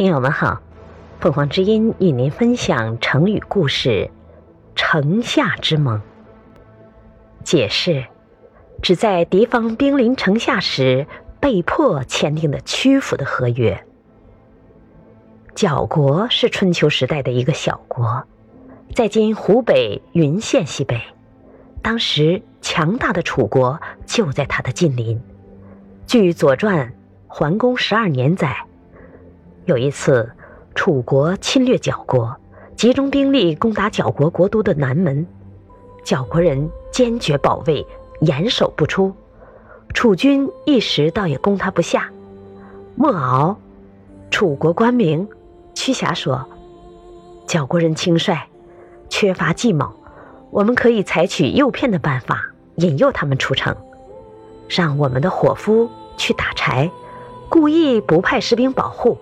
听友们好，凤凰之音与您分享成语故事“城下之盟”。解释：指在敌方兵临城下时被迫签订的屈服的合约。角国是春秋时代的一个小国，在今湖北云县西北。当时强大的楚国就在它的近邻。据《左传》桓公十二年载，有一次楚国侵略角国，集中兵力攻打角国国都的南门，角国人坚决保卫，严守不出，楚军一时倒也攻他不下。莫敖，楚国官名。屈瑕说：“角国人轻率，缺乏计谋，我们可以采取诱骗的办法，引诱他们出城，让我们的伙夫去打柴，故意不派士兵保护，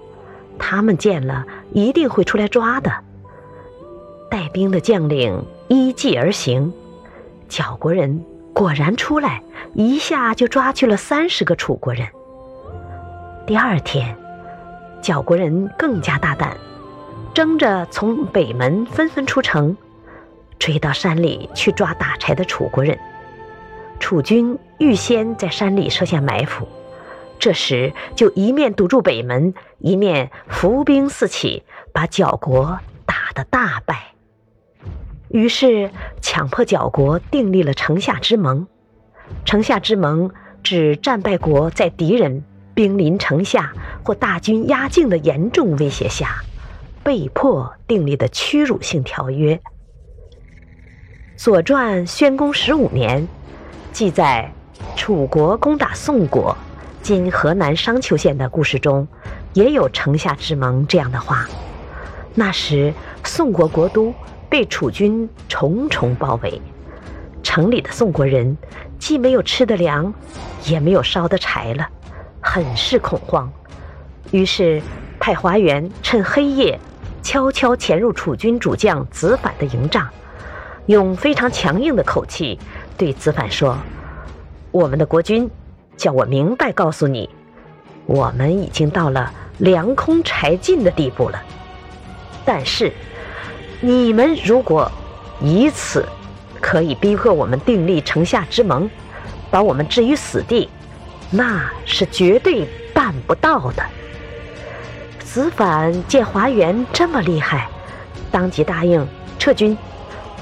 他们见了一定会出来抓的。带兵的将领依计而行，角国人果然出来，一下就抓去了三十个楚国人。第二天。”角国人更加大胆，争着从北门纷纷出城，追到山里去抓打柴的楚国人。楚军预先在山里设下埋伏，这时就一面堵住北门，一面伏兵四起，把角国打得大败。于是强迫角国订立了城下之盟。城下之盟指战败国在敌人。兵临城下或大军压境的严重威胁下，被迫订立的屈辱性条约。《左传》宣公十五年记载，楚国攻打宋国（今河南商丘县）的故事中，也有“城下之盟”这样的话。那时，宋国国都被楚军重重包围，城里的宋国人既没有吃的粮，也没有烧的柴了。很是恐慌，于是派华元趁黑夜，悄悄潜入楚军主将子反的营帐，用非常强硬的口气对子反说：“我们的国君叫我明白告诉你，我们已经到了粮空柴尽的地步了。但是，你们如果以此可以逼迫我们订立城下之盟，把我们置于死地。”那是绝对办不到的。子反见华元这么厉害，当即答应撤军，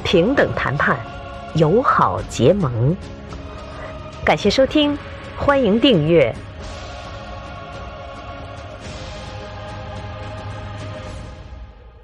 平等谈判，友好结盟。感谢收听，欢迎订阅。